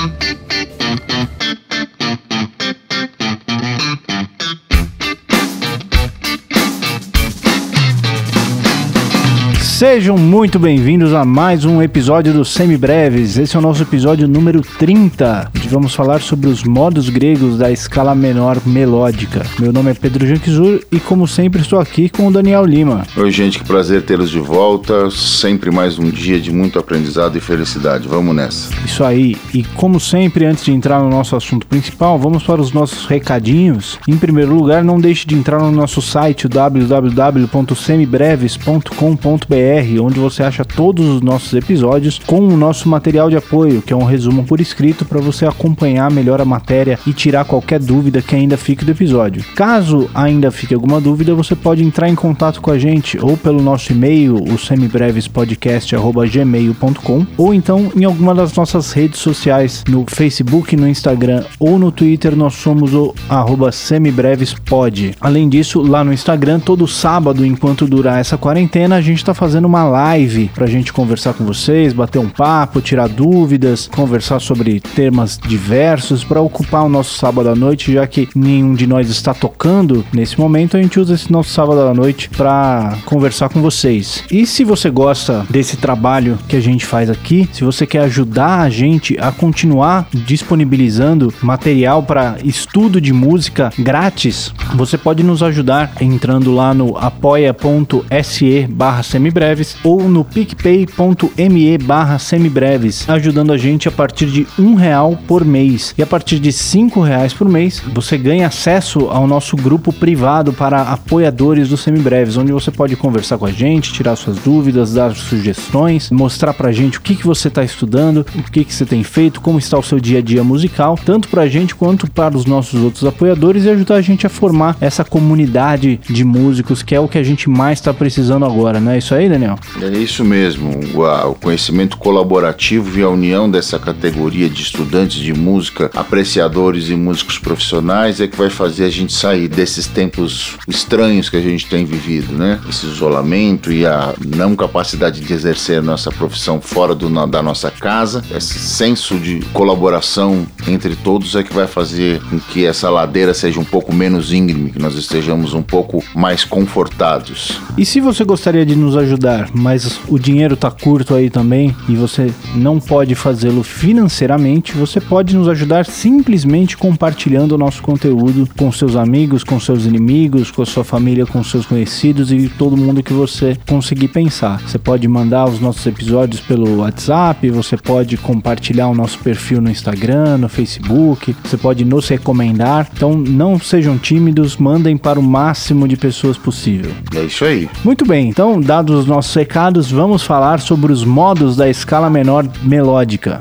Thank you. Sejam muito bem-vindos a mais um episódio do Semibreves. Esse é o nosso episódio número 30, onde vamos falar sobre os modos gregos da escala menor melódica. Meu nome é Pedro Janquizur e, como sempre, estou aqui com o Daniel Lima. Oi, gente, que prazer tê-los de volta. Sempre mais um dia de muito aprendizado e felicidade. Vamos nessa. Isso aí. E, como sempre, antes de entrar no nosso assunto principal, vamos para os nossos recadinhos. Em primeiro lugar, não deixe de entrar no nosso site www.semibreves.com.br onde você acha todos os nossos episódios com o nosso material de apoio, que é um resumo por escrito para você acompanhar melhor a matéria e tirar qualquer dúvida que ainda fique do episódio. Caso ainda fique alguma dúvida, você pode entrar em contato com a gente ou pelo nosso e-mail, o semibrevespodcast@gmail.com, ou então em alguma das nossas redes sociais, no Facebook, no Instagram ou no Twitter, nós somos o semibrevespod. Além disso, lá no Instagram, todo sábado, enquanto durar essa quarentena, a gente está fazendo fazendo uma live pra gente conversar com vocês, bater um papo, tirar dúvidas, conversar sobre temas diversos para ocupar o nosso sábado à noite, já que nenhum de nós está tocando nesse momento, a gente usa esse nosso sábado à noite para conversar com vocês. E se você gosta desse trabalho que a gente faz aqui, se você quer ajudar a gente a continuar disponibilizando material para estudo de música grátis, você pode nos ajudar entrando lá no apoia.se barra semibreve semibreves ou no picpay.me barra semibreves, ajudando a gente a partir de um real por mês. E a partir de cinco reais por mês, você ganha acesso ao nosso grupo privado para apoiadores do semibreves, onde você pode conversar com a gente, tirar suas dúvidas, dar sugestões, mostrar pra gente o que, que você está estudando, o que, que você tem feito, como está o seu dia a dia musical, tanto pra gente quanto para os nossos outros apoiadores e ajudar a gente a formar essa comunidade de músicos que é o que a gente mais está precisando agora, né? Isso aí, Daniel? Daniel? É isso mesmo. O, conhecimento colaborativo e a união dessa categoria de estudantes de música, apreciadores e músicos profissionais é que vai fazer a gente sair desses tempos estranhos que a gente tem vivido, né? Esse isolamento e a não capacidade de exercer a nossa profissão fora do, da nossa casa, esse senso de colaboração entre todos é que vai fazer com que essa ladeira seja um pouco menos íngreme, que nós estejamos um pouco mais confortados. E se você gostaria de nos ajudar ajudar, mas o dinheiro tá curto aí também e você não pode fazê-lo financeiramente, você pode nos ajudar simplesmente compartilhando o nosso conteúdo com seus amigos, com seus inimigos, com a sua família, com seus conhecidos e todo mundo que você conseguir pensar. Você pode mandar os nossos episódios pelo WhatsApp, você pode compartilhar o nosso perfil no Instagram, no Facebook, você pode nos recomendar. Então não sejam tímidos, mandem para o máximo de pessoas possível. É isso aí. Muito bem, então dados os nossos recados, vamos falar sobre os modos da escala menor melódica.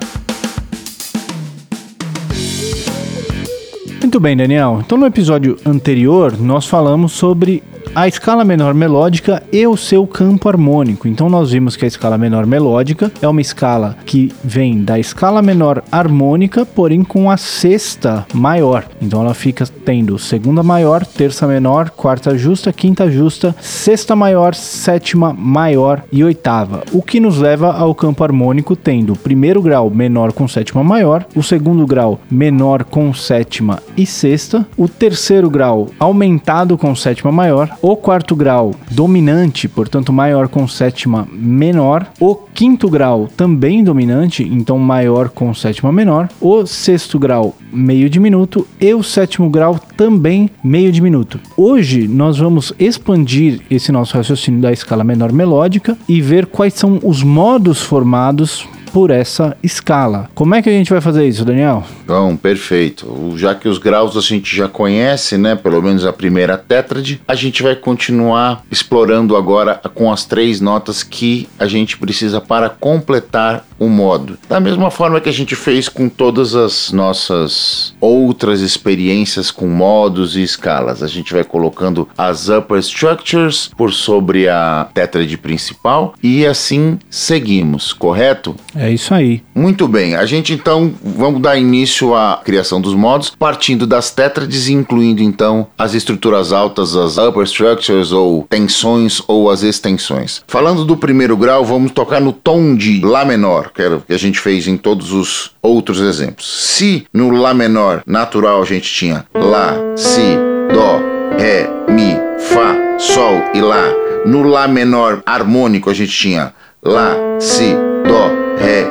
Muito bem, Daniel. Então, no episódio anterior, nós falamos sobre a escala menor melódica e o seu campo harmônico. Então nós vimos que a escala menor melódica é uma escala que vem da escala menor harmônica, porém com a sexta maior. Então ela fica tendo segunda maior, terça menor, quarta justa, quinta justa, sexta maior, sétima maior e oitava. O que nos leva ao campo harmônico tendo o primeiro grau menor com sétima maior, o segundo grau menor com sétima e sexta, o terceiro grau aumentado com sétima maior, o quarto grau dominante, portanto maior com sétima menor, o quinto grau também dominante, então maior com sétima menor, o sexto grau meio diminuto e o sétimo grau também meio diminuto. Hoje nós vamos expandir esse nosso raciocínio da escala menor melódica e ver quais são os modos formados por essa escala. Como é que a gente vai fazer isso, Daniel? Bom, perfeito. Já que os graus a gente já conhece, né? Pelo menos a primeira tétrade, a gente vai continuar explorando agora com as três notas que a gente precisa para completar o modo. Da mesma forma que a gente fez com todas as nossas outras experiências com modos e escalas. A gente vai colocando as upper structures por sobre a tétrade principal e assim seguimos, correto? É isso aí. Muito bem. A gente então vamos dar início à criação dos modos, partindo das tétrades e incluindo então as estruturas altas, as upper structures ou tensões ou as extensões. Falando do primeiro grau, vamos tocar no tom de Lá menor. que era o que a gente fez em todos os outros exemplos. Se no Lá menor natural a gente tinha Lá, Si, Dó, Ré, Mi, Fá, Sol e Lá, no Lá menor harmônico a gente tinha Lá, Si, Dó, Ré,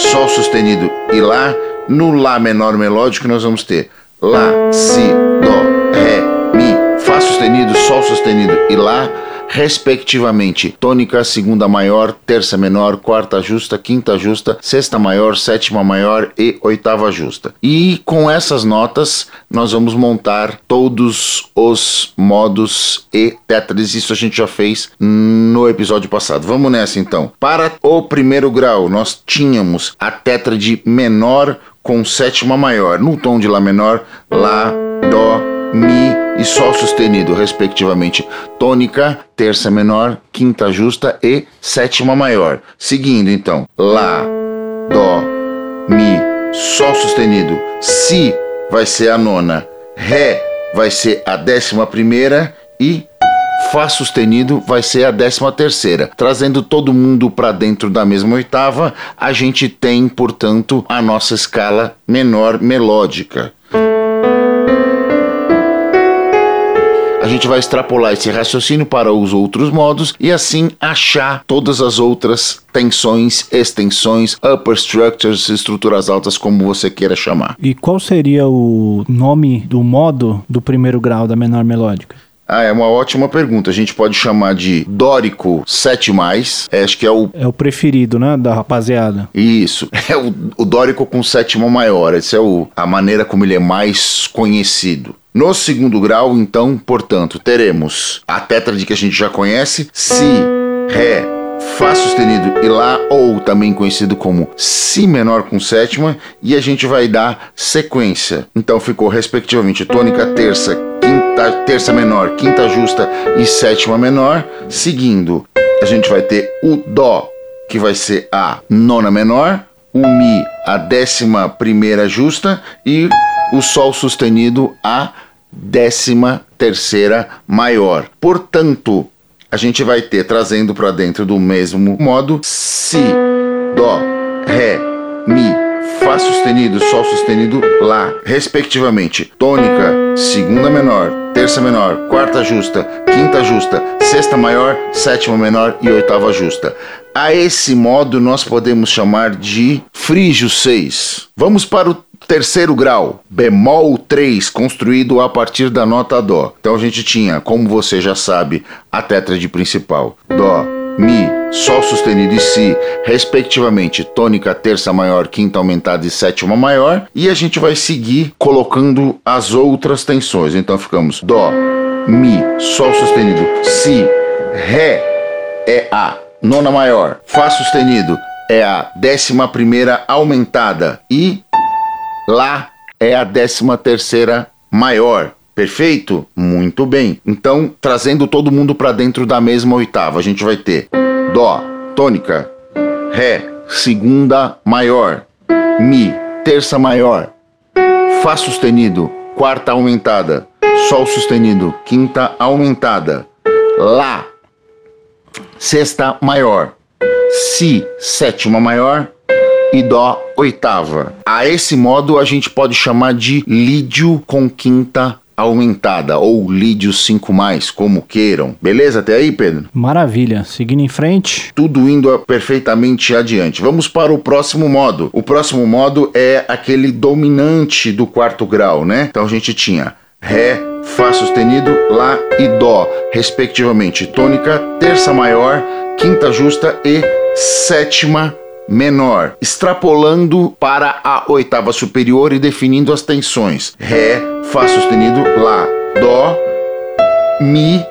Sol sustenido e Lá. No Lá menor melódico nós vamos ter Lá, Si, Dó, Ré, Mi, Fá sustenido, Sol sustenido e Lá respectivamente. Tônica, segunda maior, terça menor, quarta justa, quinta justa, sexta maior, sétima maior e oitava justa. E com essas notas nós vamos montar todos os modos e tétris. Isso a gente já fez no episódio passado. Vamos nessa então. Para o primeiro grau, nós tínhamos a tétrade menor com sétima maior, no tom de Lá menor, Lá, Dó, Mi e Sol sustenido, respectivamente. Tônica, terça menor, quinta justa e sétima maior. Seguindo então, Lá, Dó, Mi, Sol sustenido. Si vai ser a nona, Ré vai ser a décima primeira e Fá sustenido vai ser a décima terceira. Trazendo todo mundo para dentro da mesma oitava, a gente tem, portanto, a nossa escala menor melódica. Gente vai extrapolar esse raciocínio para os outros modos e assim achar todas as outras tensões, extensões, upper structures, estruturas altas, como você queira chamar. E qual seria o nome do modo do primeiro grau da menor melódica? Ah, é uma ótima pergunta. A gente pode chamar de Dórico 7, é, acho que é o. É o preferido, né? Da rapaziada. Isso. É o, o Dórico com sétima maior. Essa é o, a maneira como ele é mais conhecido. No segundo grau, então, portanto, teremos a tétrade que a gente já conhece, Si, Ré, Fá sustenido e Lá, ou também conhecido como Si menor com sétima, e a gente vai dar sequência. Então ficou respectivamente tônica terça, quinta, terça menor, quinta justa e sétima menor. Seguindo, a gente vai ter o Dó, que vai ser a nona menor, o Mi, a décima primeira justa e o Sol sustenido a décima terceira maior. Portanto, a gente vai ter trazendo para dentro do mesmo modo Si, Dó, Ré, Mi, Fá sustenido, Sol sustenido, Lá, respectivamente. Tônica, segunda menor, terça menor, quarta justa, quinta justa, sexta maior, sétima menor e oitava justa. A esse modo nós podemos chamar de frígio 6. Vamos para o terceiro grau, bemol 3, construído a partir da nota Dó. Então a gente tinha, como você já sabe, a tétrade principal: Dó, Mi, Sol sustenido e Si, respectivamente, tônica, terça maior, quinta aumentada e sétima maior. E a gente vai seguir colocando as outras tensões. Então ficamos Dó, Mi, Sol sustenido, Si, Ré é a nona maior, Fá sustenido é a décima primeira aumentada e Lá é a décima terceira maior. Perfeito? Muito bem. Então, trazendo todo mundo para dentro da mesma oitava, a gente vai ter Dó, tônica, Ré, segunda maior, Mi, terça maior, Fá sustenido, quarta aumentada, Sol sustenido, quinta aumentada, Lá, sexta maior, Si, sétima maior, e Dó oitava. A esse modo a gente pode chamar de lídio com quinta aumentada ou lídio 5 mais, como queiram. Beleza até aí, Pedro? Maravilha. Seguindo em frente. Tudo indo perfeitamente adiante. Vamos para o próximo modo. O próximo modo é aquele dominante do quarto grau, né? Então a gente tinha Ré, Fá sustenido, Lá e Dó, respectivamente. Tônica, terça maior, quinta justa e sétima menor, extrapolando para a oitava superior e definindo as tensões. Ré, Fá sustenido, Lá, Dó, Mi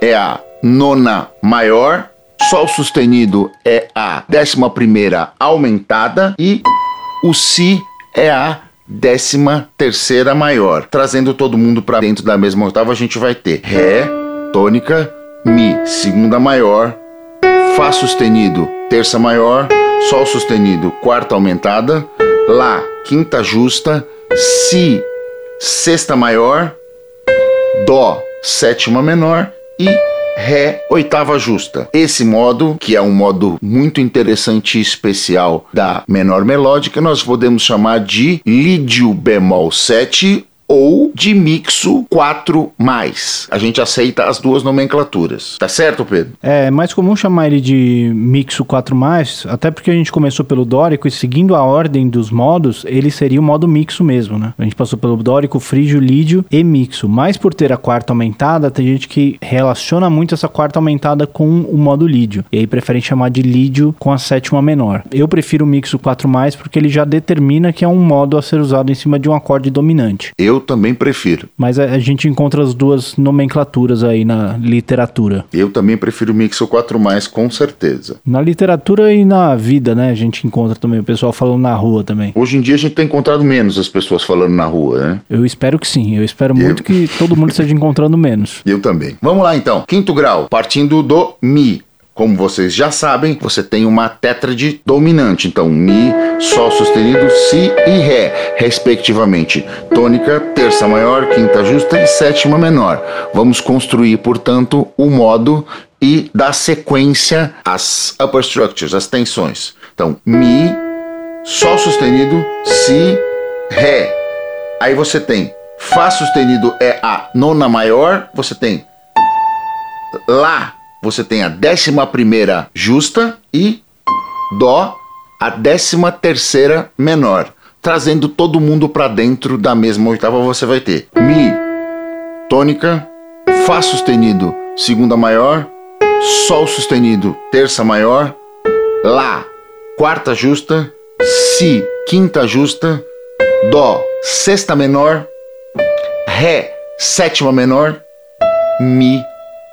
é a nona maior, Sol sustenido é a décima primeira aumentada e o Si é a décima terceira maior. Trazendo todo mundo para dentro da mesma oitava, a gente vai ter Ré, tônica, Mi, segunda maior, Fá sustenido, terça maior, Sol sustenido, quarta aumentada, Lá, quinta justa, Si, sexta maior, Dó, sétima menor. E Ré, oitava justa. Esse modo, que é um modo muito interessante e especial da menor melódica, nós podemos chamar de Lídio bemol 7 ou de mixo 4 mais. A gente aceita as duas nomenclaturas. Tá certo, Pedro? É mais comum chamar ele de mixo 4 mais, até porque a gente começou pelo dórico e seguindo a ordem dos modos, ele seria o modo mixo mesmo, né? A gente passou pelo dórico, frígio, lídio e mixo. Mas por ter a quarta aumentada, tem gente que relaciona muito essa quarta aumentada com o modo lídio. E aí prefere chamar de lídio com a sétima menor. Eu prefiro o mixo 4 mais porque ele já determina que é um modo a ser usado em cima de um acorde dominante. Eu também prefiro. Mas a, gente encontra as duas nomenclaturas aí na literatura. Eu também prefiro Mixo 4 mais, com certeza. Na literatura e na vida, né? A gente encontra também o pessoal falando na rua também. Hoje em dia a gente tem encontrado menos as pessoas falando na rua, né? Eu espero que sim. Eu espero eu... muito que todo mundo esteja encontrando menos. Eu também. Vamos lá então. Quinto grau, partindo do Mi. Como vocês já sabem, você tem uma tétrade dominante, então Mi, Sol sustenido, Si e Ré, respectivamente. Tônica, terça maior, quinta justa e sétima menor. Vamos construir, portanto, o modo e dar sequência às upper structures, às tensões. Então, Mi, Sol sustenido, Si, Ré. Aí você tem Fá sustenido é a nona maior, você tem Lá você tem a décima primeira justa e Dó a décima terceira menor. Trazendo todo mundo para dentro da mesma oitava, você vai ter Mi, tônica, Fá sustenido, segunda maior, Sol sustenido, terça maior, Lá, quarta justa, Si, quinta justa, Dó, sexta menor, Ré, sétima menor, Mi,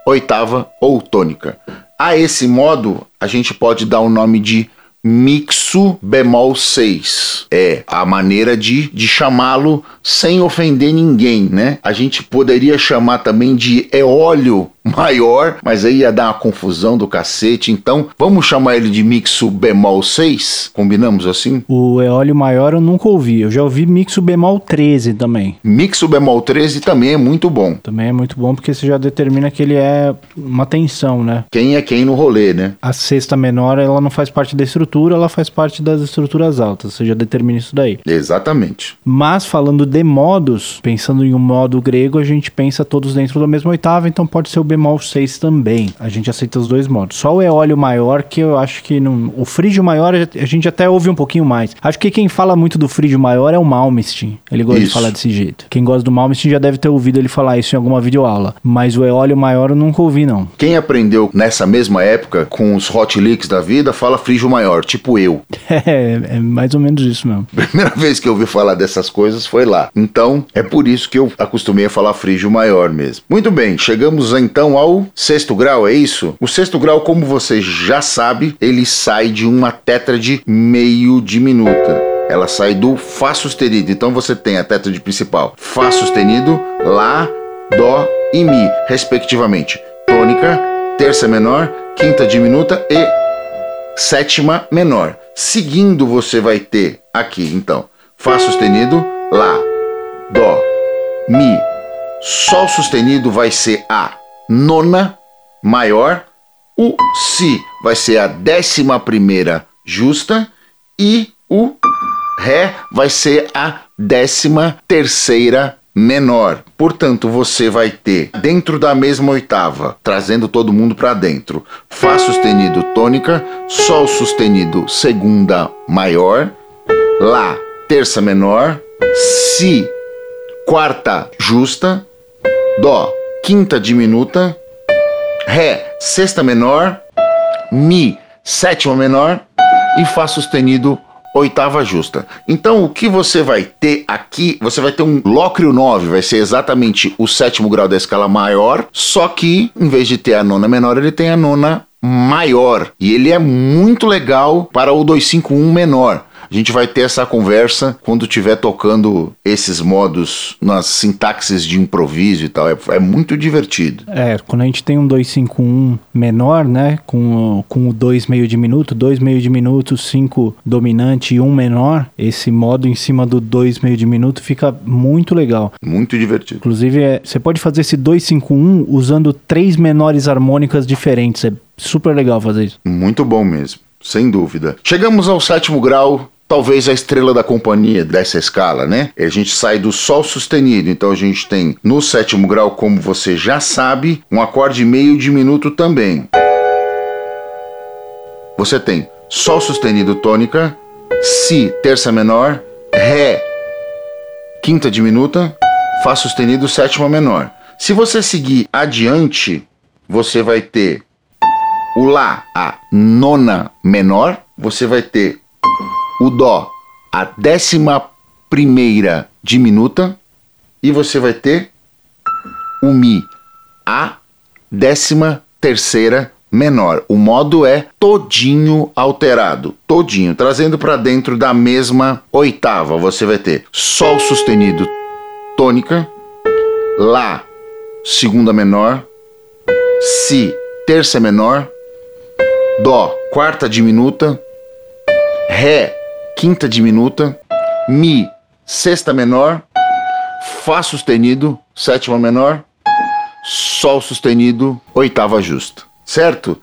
oitava ou tônica. A esse modo, a gente pode dar o nome de mixo bemol 6. É a maneira de, de chamá-lo sem ofender ninguém, né? A gente poderia chamar também de eólio maior, mas aí ia dar uma confusão do cacete. Então, vamos chamar ele de mixo bemol 6? Combinamos assim? O eólio maior eu nunca ouvi. Eu já ouvi mixo bemol 13 também. Mixo bemol 13 também é muito bom. Também é muito bom porque você já determina que ele é uma tensão, né? Quem é quem no rolê, né? A sexta menor, ela não faz parte da estrutura, ela faz parte das estruturas altas. Você já determina isso daí. Exatamente. Mas falando de modos, pensando em um modo grego, a gente pensa todos dentro da mesma oitava, então pode ser o bemol 6 também. A gente aceita os dois modos. Só o eólio maior, que eu acho que não. O frígio maior a gente até ouve um pouquinho mais. Acho que quem fala muito do frígio maior é o Malmsteen. Ele gosta isso. de falar desse jeito. Quem gosta do Malmsteen já deve ter ouvido ele falar isso em alguma videoaula. Mas o eólio maior eu nunca ouvi, não. Quem aprendeu nessa mesma época com os hot leaks da vida fala frígio maior, tipo eu. É, é mais ou menos isso mesmo. Primeira vez que eu ouvi falar dessas coisas foi lá. Então, é por isso que eu acostumei a falar frígio maior mesmo. Muito bem, chegamos então ao sexto grau, é isso? O sexto grau, como você já sabe, ele sai de uma tétrade meio diminuta. Ela sai do Fá sustenido. Então você tem a tétrade principal Fá sustenido, Lá, Dó e Mi, respectivamente. Tônica, terça menor, quinta diminuta e sétima menor. Seguindo, você vai ter aqui, então, Fá sustenido, Lá, Dó, Mi. Sol sustenido vai ser a nona maior, o Si vai ser a décima primeira justa e o Ré vai ser a décima terceira menor. Portanto, você vai ter dentro da mesma oitava, trazendo todo mundo para dentro, Fá sustenido tônica, Sol sustenido segunda maior, Lá terça menor, Si quarta justa, Dó quinta diminuta, Ré, sexta menor, Mi, sétima menor e Fá sustenido, oitava justa. Então, o que você vai ter aqui, você vai ter um Lócrio 9, vai ser exatamente o sétimo grau da escala maior, só que, em vez de ter a nona menor, ele tem a nona maior. E ele é muito legal para o 251 menor. A gente vai ter essa conversa quando estiver tocando esses modos nas sintaxes de improviso e tal. É, é muito divertido. É, quando a gente tem um 251 menor, né, com, com o 2 meio de minuto, 2 meio de minuto, 5 dominante e 1 um menor, esse modo em cima do 2 meio de minuto fica muito legal. Muito divertido. Inclusive, é, você pode fazer esse 251 usando três menores harmônicas diferentes. É super legal fazer isso. Muito bom mesmo, sem dúvida. Chegamos ao sétimo grau, talvez a estrela da companhia dessa escala, né? A gente sai do Sol sustenido, então a gente tem no sétimo grau, como você já sabe, um acorde meio diminuto também. Você tem Sol sustenido tônica, Si terça menor, Ré quinta diminuta, Fá sustenido sétima menor. Se você seguir adiante, você vai ter o Lá, a nona menor, você vai ter o Dó, a décima primeira diminuta, e você vai ter o Mi, a décima terceira menor. O modo é todinho alterado, todinho, trazendo para dentro da mesma oitava. Você vai ter Sol sustenido tônica, Lá segunda menor, Si terça menor, Dó quarta diminuta, Ré quinta diminuta, Mi sexta menor, Fá sustenido sétima menor, Sol sustenido oitava justa, certo?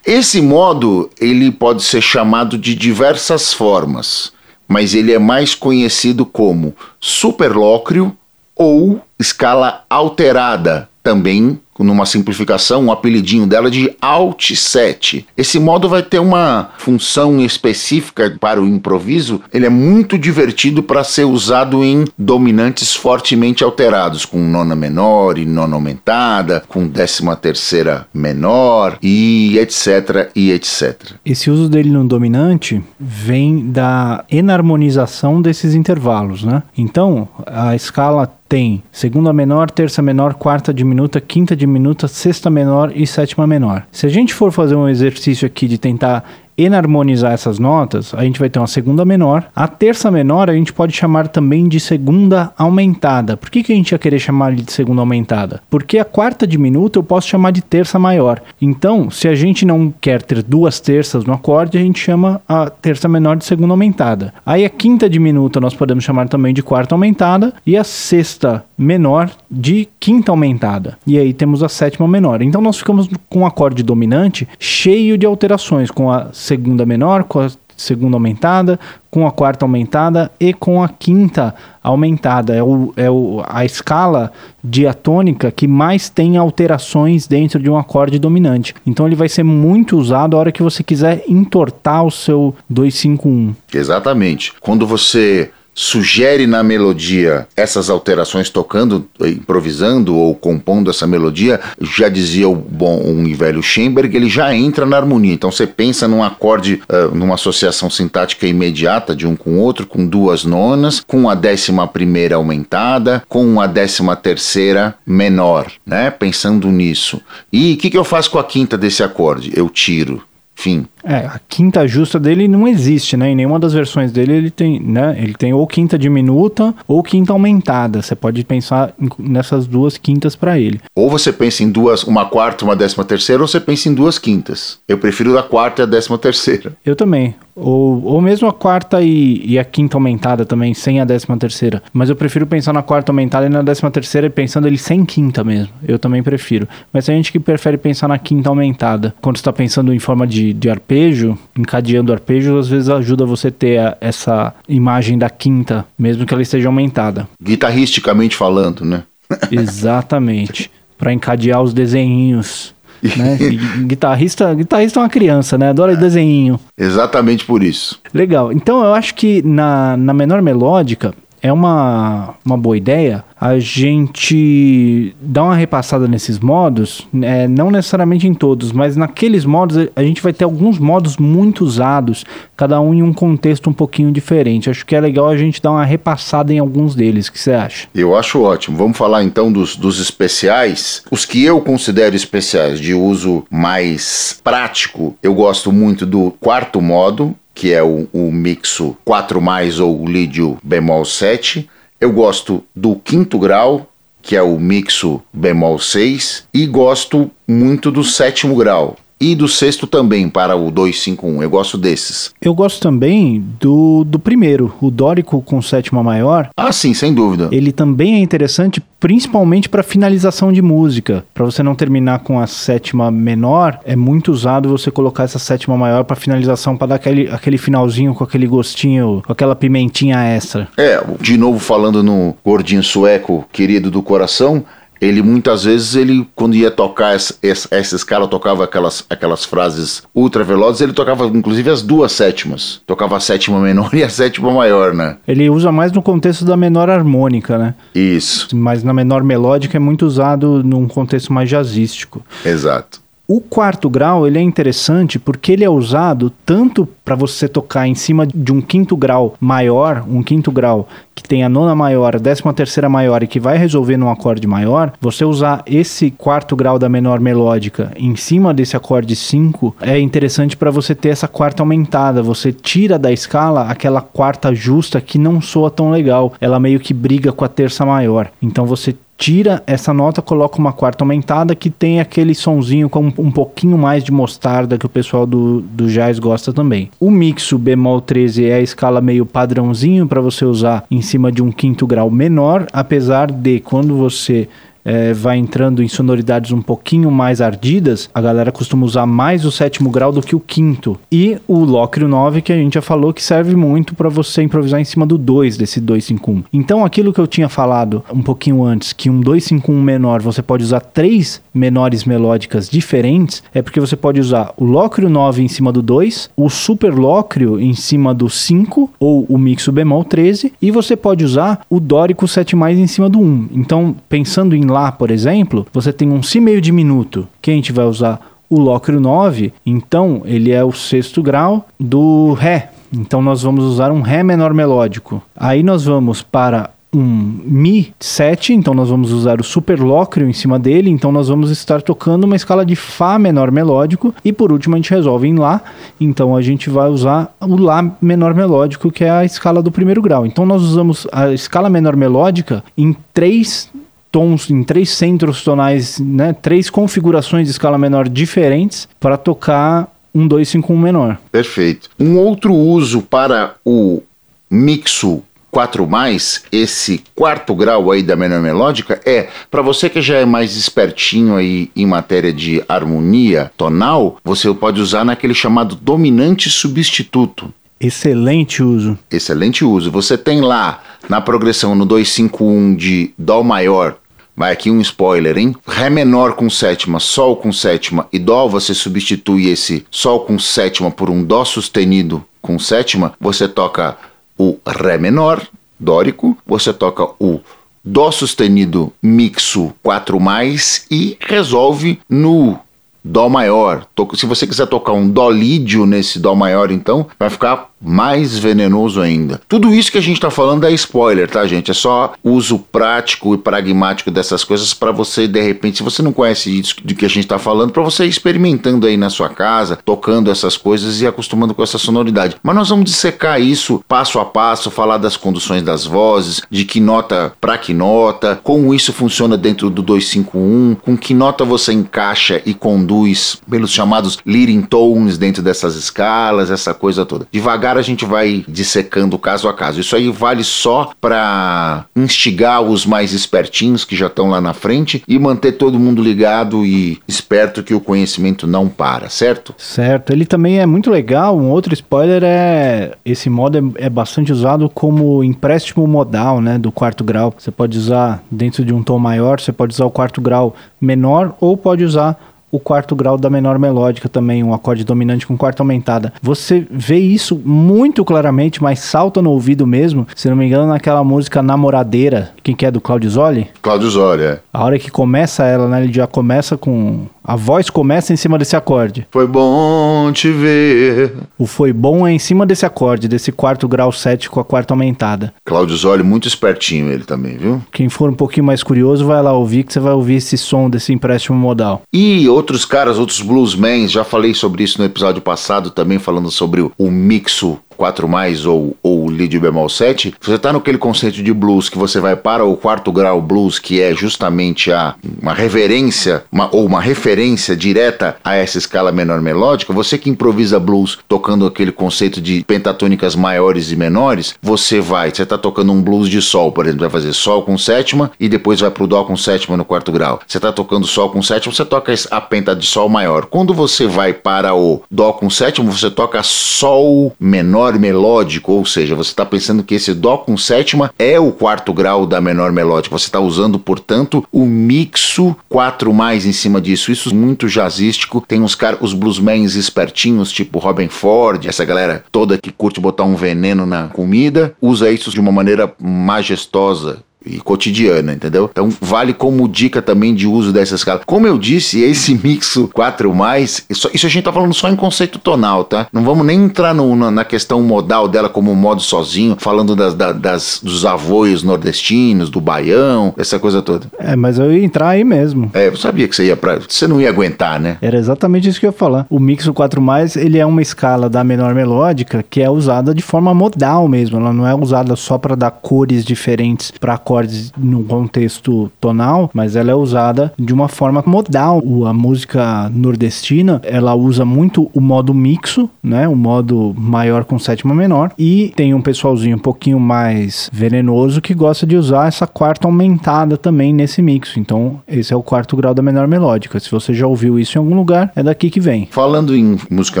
Esse modo ele pode ser chamado de diversas formas, mas ele é mais conhecido como superlóquio ou escala alterada, também numa simplificação, um apelidinho dela de Alt 7. Esse modo vai ter uma função específica para o improviso, ele é muito divertido para ser usado em dominantes fortemente alterados, com nona menor e nona aumentada, com décima terceira menor e etc e etc. Esse uso dele no dominante vem da enarmonização desses intervalos, né? Então, a escala tem segunda menor, terça menor, quarta diminuta, quinta diminuta, sexta menor e sétima menor. Se a gente for fazer um exercício aqui de tentar enarmonizar essas notas, a gente vai ter uma segunda menor. A terça menor a gente pode chamar também de segunda aumentada. Por que, que a gente ia querer chamar de segunda aumentada? Porque a quarta diminuta eu posso chamar de terça maior. Então, se a gente não quer ter duas terças no acorde, a gente chama a terça menor de segunda aumentada. Aí a quinta diminuta nós podemos chamar também de quarta aumentada e a sexta menor de quinta aumentada. E aí temos a sétima menor. Então nós ficamos com um acorde dominante cheio de alterações, com a segunda menor, com a segunda aumentada, com a quarta aumentada e com a quinta aumentada. É, o, é o, a escala diatônica que mais tem alterações dentro de um acorde dominante. Então ele vai ser muito usado a hora que você quiser entortar o seu 251. Exatamente. Quando você sugere na melodia essas alterações tocando, improvisando ou compondo essa melodia, já dizia o bom um velho Schoenberg, ele já entra na harmonia. Então você pensa num acorde, uh, numa associação sintática imediata de um com o outro, com duas nonas, com a décima primeira aumentada, com a décima terceira menor, né? Pensando nisso. E o que, que eu faço com a quinta desse acorde? Eu tiro. Fim. É, a quinta justa dele não existe, né? Em nenhuma das versões dele ele tem, né? Ele tem ou quinta diminuta ou quinta aumentada. Você pode pensar nessas duas quintas para ele. Ou você pensa em duas, uma quarta, uma décima terceira, ou você pensa em duas quintas. Eu prefiro a quarta e a décima terceira. Eu também. Ou, ou mesmo a quarta e, e a quinta aumentada também, sem a décima terceira. Mas eu prefiro pensar na quarta aumentada e na décima terceira, pensando ele sem quinta mesmo. Eu também prefiro. Mas tem gente que prefere pensar na quinta aumentada. Quando está pensando em forma de, de arpejo, encadeando arpejo, às vezes ajuda você ter a, essa imagem da quinta, mesmo que ela esteja aumentada. Guitarristicamente falando, né? Exatamente. Para encadear os desenhinhos né? guitarrista, guitarrista é uma criança, né? Adora é. desenho. Exatamente por isso. Legal. Então eu acho que na, na menor melódica é uma, uma boa ideia a gente dá uma repassada nesses modos, é, não necessariamente em todos, mas naqueles modos a gente vai ter alguns modos muito usados, cada um em um contexto um pouquinho diferente. Acho que é legal a gente dar uma repassada em alguns deles. O que você acha? Eu acho ótimo. Vamos falar então dos, dos especiais. Os que eu considero especiais de uso mais prático, eu gosto muito do quarto modo, que é o, o mixo 4 mais ou lídio bemol 7. Eu gosto do quinto grau, que é o mixo bemol 6, e gosto muito do sétimo grau, e do sexto também para o 251. Eu gosto desses. Eu gosto também do, do primeiro, o dórico com sétima maior. Ah, sim, sem dúvida. Ele também é interessante, principalmente para finalização de música. Para você não terminar com a sétima menor, é muito usado você colocar essa sétima maior para finalização, para dar aquele, aquele finalzinho com aquele gostinho, com aquela pimentinha extra. É, de novo falando no gordinho sueco querido do coração, ele muitas vezes, ele quando ia tocar essa, essa, essa escala, tocava aquelas, aquelas frases ultra velozes, ele tocava inclusive as duas sétimas. Tocava a sétima menor e a sétima maior, né? Ele usa mais no contexto da menor harmônica, né? Isso. Mas na menor melódica é muito usado num contexto mais jazzístico. Exato. O quarto grau ele é interessante porque ele é usado tanto para você tocar em cima de um quinto grau maior, um quinto grau que tem a nona maior, a décima terceira maior e que vai resolver num acorde maior, você usar esse quarto grau da menor melódica em cima desse acorde 5 é interessante para você ter essa quarta aumentada. Você tira da escala aquela quarta justa que não soa tão legal. Ela meio que briga com a terça maior. Então você tira essa nota, coloca uma quarta aumentada que tem aquele sonzinho com um pouquinho mais de mostarda que o pessoal do, do jazz gosta também. O mixo bemol 13 é a escala meio padrãozinho para você usar em cima de um quinto grau menor, apesar de quando você é, vai entrando em sonoridades um pouquinho mais ardidas, a galera costuma usar mais o sétimo grau do que o quinto. E o Locrio 9, que a gente já falou que serve muito para você improvisar em cima do 2 desse 251. Então, aquilo que eu tinha falado um pouquinho antes, que um 251 menor você pode usar três menores melódicas diferentes, é porque você pode usar o Locrio 9 em cima do 2, o Super Locrio em cima do 5 ou o Mixo bemol 13 e você pode usar o Dórico 7 mais em cima do 1. Então, pensando em Por exemplo, você tem um Si meio diminuto, que a gente vai usar o Locrio 9, então ele é o sexto grau do Ré. Então nós vamos usar um Ré menor melódico. Aí nós vamos para um Mi 7, então nós vamos usar o super locrio em cima dele, então nós vamos estar tocando uma escala de Fá menor melódico e por último a gente resolve em Lá, então a gente vai usar o Lá menor melódico, que é a escala do primeiro grau. Então nós usamos a escala menor melódica em três tons, em três centros tonais, né, três configurações de escala menor diferentes para tocar um 251 menor. Perfeito. Um outro uso para o mixo 4 mais, esse quarto grau aí da menor melódica é para você que já é mais espertinho aí em matéria de harmonia tonal, você pode usar naquele chamado dominante substituto. Excelente uso. Excelente uso. Você tem lá na progressão no 251 de Dó maior, vai aqui um spoiler, hein? Ré menor com sétima, Sol com sétima e Dó, você substitui esse Sol com sétima por um Dó sustenido com sétima, você toca o Ré menor, dórico, você toca o Dó sustenido mixo 4 mais e resolve no Dó maior. Se você quiser tocar um Dó lídio nesse Dó maior, então, vai ficar mais venenoso ainda. Tudo isso que a gente está falando é spoiler, tá, gente? É só uso prático e pragmático dessas coisas para você, de repente, se você não conhece isso do que a gente está falando, para você ir experimentando aí na sua casa, tocando essas coisas e acostumando com essa sonoridade. Mas nós vamos dissecar isso passo a passo, falar das conduções das vozes, de que nota para que nota, como isso funciona dentro do 251, com que nota você encaixa e conduz pelos chamados leading tones dentro dessas escalas, essa coisa toda. Devagar devagar a gente vai dissecando caso a caso. Isso aí vale só para instigar os mais espertinhos que já estão lá na frente e manter todo mundo ligado e esperto que o conhecimento não para, certo? Certo. Ele também é muito legal. Um outro spoiler é esse modo é, é bastante usado como empréstimo modal, né, do quarto grau. Você pode usar dentro de um tom maior, você pode usar o quarto grau menor ou pode usar o quarto grau da menor melódica também, um acorde dominante com quarta aumentada. Você vê isso muito claramente, mas salta no ouvido mesmo, se não me engano, naquela música Namoradeira, quem que é do Claudio Zoli? Claudio Zoli, é. A hora que começa ela, né, ele já começa com A voz começa em cima desse acorde. Foi bom te ver. O foi bom é em cima desse acorde, desse quarto grau 7 com a quarta aumentada. Cláudio Zoli, muito espertinho ele também, viu? Quem for um pouquinho mais curioso, vai lá ouvir que você vai ouvir esse som desse empréstimo modal. E outros caras, outros bluesmen, já falei sobre isso no episódio passado também, falando sobre o, o mixo 4 mais ou, ou lead bemol 7, você está naquele conceito de blues que você vai para o quarto grau blues, que é justamente a, uma reverência uma, ou uma referência direta a essa escala menor melódica, você que improvisa blues tocando aquele conceito de pentatônicas maiores e menores, você vai, você está tocando um blues de sol, por exemplo, vai fazer sol com sétima e depois vai pro dó com sétima no quarto grau. Você está tocando sol com sétima, você toca a penta de sol maior. Quando você vai para o dó com sétima, você toca sol menor menor melódico, ou seja, você está pensando que esse Dó com sétima é o quarto grau da menor melódica. Você está usando, portanto, o mixo 4 mais em cima disso. Isso é muito jazzístico. Tem uns caras, os bluesmans espertinhos, tipo Robin Ford, essa galera toda que curte botar um veneno na comida, usa isso de uma maneira majestosa e cotidiana, entendeu? Então vale como dica também de uso dessa escala. Como eu disse, esse mixo 4 mais, isso, isso, a gente tá falando só em conceito tonal, tá? Não vamos nem entrar no, na, na, questão modal dela como modo sozinho, falando das, da, das, dos avoios nordestinos, do baião, essa coisa toda. É, mas eu ia entrar aí mesmo. É, eu sabia que você ia para, você não ia aguentar, né? Era exatamente isso que eu ia falar. O mixo 4 mais, ele é uma escala da menor melódica que é usada de forma modal mesmo, ela não é usada só para dar cores diferentes para acordes acordes num contexto tonal, mas ela é usada de uma forma modal. A música nordestina, ela usa muito o modo mixo, né? O modo maior com sétima menor. E tem um pessoalzinho um pouquinho mais venenoso que gosta de usar essa quarta aumentada também nesse mixo. Então, esse é o quarto grau da menor melódica. Se você já ouviu isso em algum lugar, é daqui que vem. Falando em música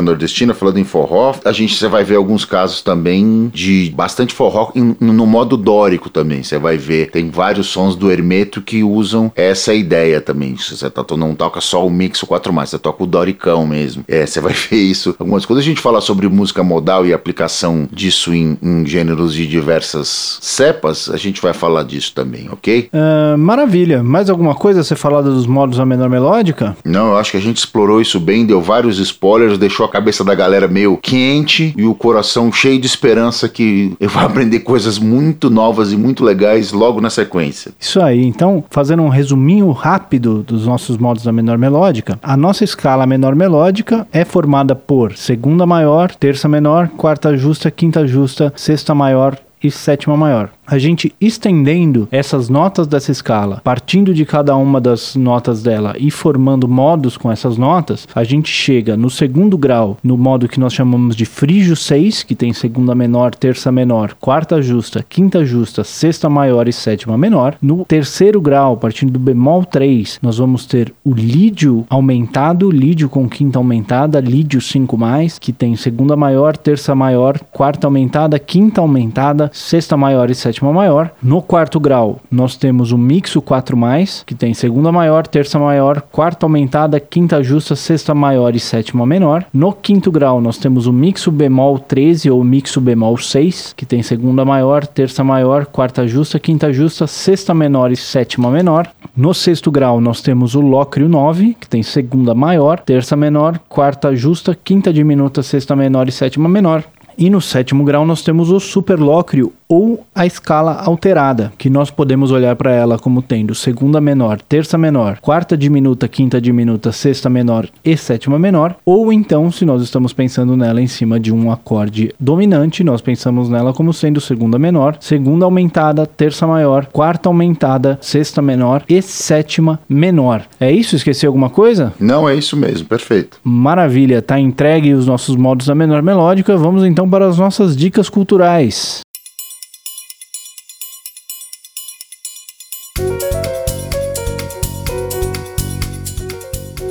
nordestina, falando em forró, a gente você vai ver alguns casos também de bastante forró no modo dórico também. Você vai ver tem vários sons do Hermeto que usam essa ideia também. Você tá, não toca só o mix 4 mais, você toca o doricão mesmo. É, você vai ver isso. Algumas quando a gente fala sobre música modal e aplicação disso em, em gêneros de diversas cepas, a gente vai falar disso também, ok? Uh, maravilha. Mais alguma coisa a ser falada dos modos a menor melódica? Não, eu acho que a gente explorou isso bem, deu vários spoilers, deixou a cabeça da galera meio quente e o coração cheio de esperança que eu vou aprender coisas muito novas e muito legais logo logo na sequência. Isso aí. Então, fazendo um resuminho rápido dos nossos modos da menor melódica, a nossa escala menor melódica é formada por segunda maior, terça menor, quarta justa, quinta justa, sexta maior e sétima maior a gente estendendo essas notas dessa escala, partindo de cada uma das notas dela e formando modos com essas notas, a gente chega no segundo grau, no modo que nós chamamos de frígio 6, que tem segunda menor, terça menor, quarta justa, quinta justa, sexta maior e sétima menor. No terceiro grau, partindo do bemol 3, nós vamos ter o lídio aumentado, lídio com quinta aumentada, lídio 5 mais, que tem segunda maior, terça maior, quarta aumentada, quinta aumentada, sexta maior e sétima maior. No quarto grau, nós temos o mixo 4 mais, que tem segunda maior, terça maior, quarta aumentada, quinta justa, sexta maior e sétima menor. No quinto grau, nós temos o mixo bemol 13 ou mixo bemol 6, que tem segunda maior, terça maior, quarta justa, quinta justa, sexta menor e sétima menor. No sexto grau, nós temos o lócrio 9, que tem segunda maior, terça menor, quarta justa, quinta diminuta, sexta menor e sétima menor. E no sétimo grau nós temos o superlóquio ou a escala alterada, que nós podemos olhar para ela como tendo segunda menor, terça menor, quarta diminuta, quinta diminuta, sexta menor e sétima menor, ou então, se nós estamos pensando nela em cima de um acorde dominante, nós pensamos nela como sendo segunda menor, segunda aumentada, terça maior, quarta aumentada, sexta menor e sétima menor. É isso? Esqueci alguma coisa? Não, é isso mesmo, perfeito. Maravilha, tá entregue os nossos modos da menor melódica. Vamos então para as nossas dicas culturais.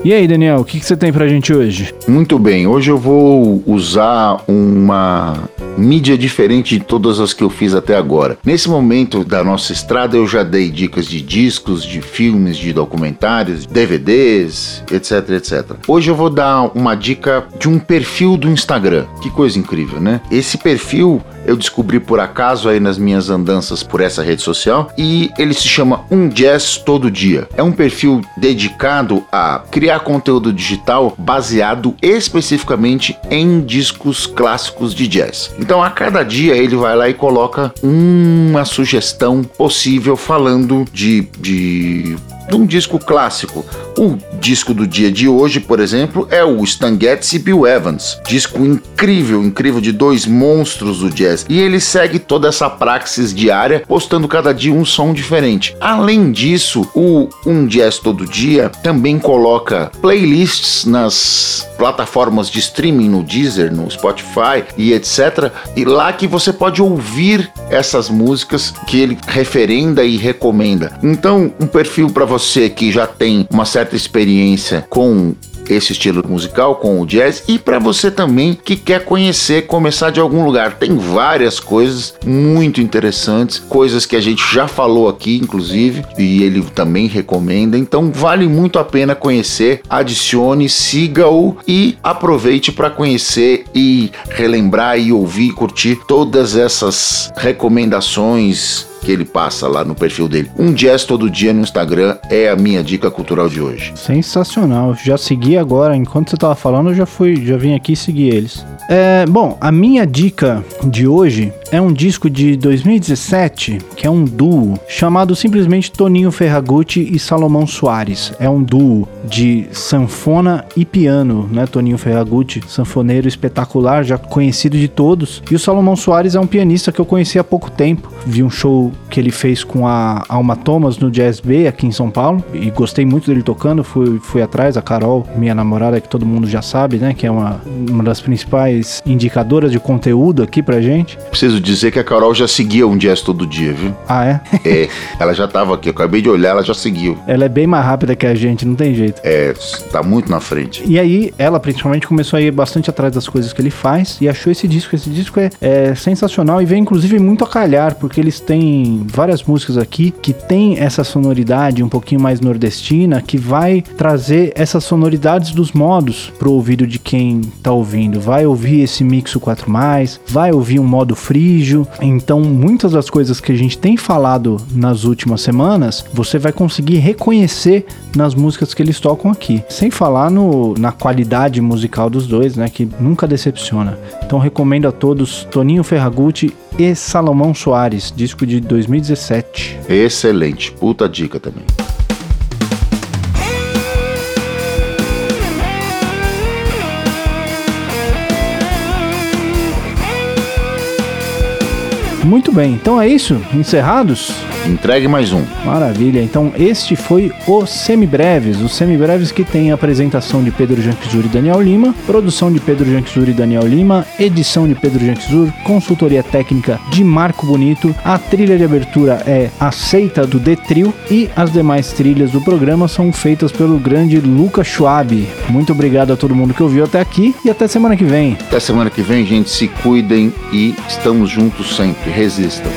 E aí, Daniel, o que, que você tem pra gente hoje? Muito bem, hoje eu vou usar uma mídia diferente de todas as que eu fiz até agora. Nesse momento da nossa estrada, eu já dei dicas de discos, de filmes, de documentários, DVDs, etc, etc. Hoje eu vou dar uma dica de um perfil do Instagram. Que coisa incrível, né? Esse perfil eu descobri por acaso aí nas minhas andanças por essa rede social e ele se chama Um Jazz Todo Dia. É um perfil dedicado a criar conteúdo digital baseado especificamente em discos clássicos de jazz. Então a cada dia ele vai lá e coloca uma sugestão possível falando de, de de um disco clássico. O disco do dia de hoje, por exemplo, é o Stan Getz e Bill Evans. Disco incrível, incrível de dois monstros do jazz. E ele segue toda essa praxis diária, postando cada dia um som diferente. Além disso, o Um Jazz Todo Dia também coloca playlists nas plataformas de streaming, no Deezer, no Spotify e etc. E lá que você pode ouvir essas músicas que ele referenda e recomenda. Então, um perfil para você que já tem uma certa experiência com esse estilo musical com o jazz e para você também que quer conhecer, começar de algum lugar. Tem várias coisas muito interessantes, coisas que a gente já falou aqui, inclusive, e ele também recomenda. Então vale muito a pena conhecer. Adicione, siga-o e aproveite para conhecer e relembrar e ouvir e curtir todas essas recomendações que ele passa lá no perfil dele. Um jazz todo dia no Instagram é a minha dica cultural de hoje. Sensacional. Já segui agora, enquanto você tava falando, eu já fui, já vim aqui seguir eles. É, bom, a minha dica de hoje é um disco de 2017 que é um duo chamado simplesmente Toninho Ferragutti e Salomão Soares. É um duo de sanfona e piano, né? Toninho Ferragutti, sanfoneiro espetacular, já conhecido de todos. E o Salomão Soares é um pianista que eu conheci há pouco tempo. Vi um show que ele fez com a Alma Thomas no Jazz B aqui em São Paulo e gostei muito dele tocando. Fui, fui atrás, a Carol, minha namorada, que todo mundo já sabe, né? Que é uma, uma das principais indicadoras de conteúdo aqui pra gente. Preciso dizer que a Carol já seguia um jazz todo dia, viu? Ah, é? É, ela já tava aqui. Eu acabei de olhar, ela já seguiu. Ela é bem mais rápida que a gente, não tem jeito. É, tá muito na frente. E aí, ela principalmente começou a ir bastante atrás das coisas que ele faz e achou esse disco. Esse disco é, é sensacional e vem inclusive muito a calhar, porque eles têm várias músicas aqui que tem essa sonoridade um pouquinho mais nordestina, que vai trazer essas sonoridades dos modos pro ouvido de quem tá ouvindo. Vai ouvir esse mixo 4 vai ouvir um modo frígio. Então, muitas das coisas que a gente tem falado nas últimas semanas, você vai conseguir reconhecer nas músicas que eles tocam aqui. Sem falar no, na qualidade musical dos dois, né, que nunca decepciona. Então, recomendo a todos Toninho Ferragutti e Salomão Soares, disco de 2017. Excelente, puta dica também. Muito bem, então é isso? Encerrados? Entregue mais um. Maravilha. Então, este foi o Semibreves. Os Semibreves que tem a apresentação de Pedro Janquizur e Daniel Lima, produção de Pedro Janquizur e Daniel Lima, edição de Pedro Janquizur, consultoria técnica de Marco Bonito. A trilha de abertura é Aceita do Detril e as demais trilhas do programa são feitas pelo grande Lucas Schwab. Muito obrigado a todo mundo que ouviu até aqui e até semana que vem. Até semana que vem, gente. Se cuidem e estamos juntos sempre. Resistam.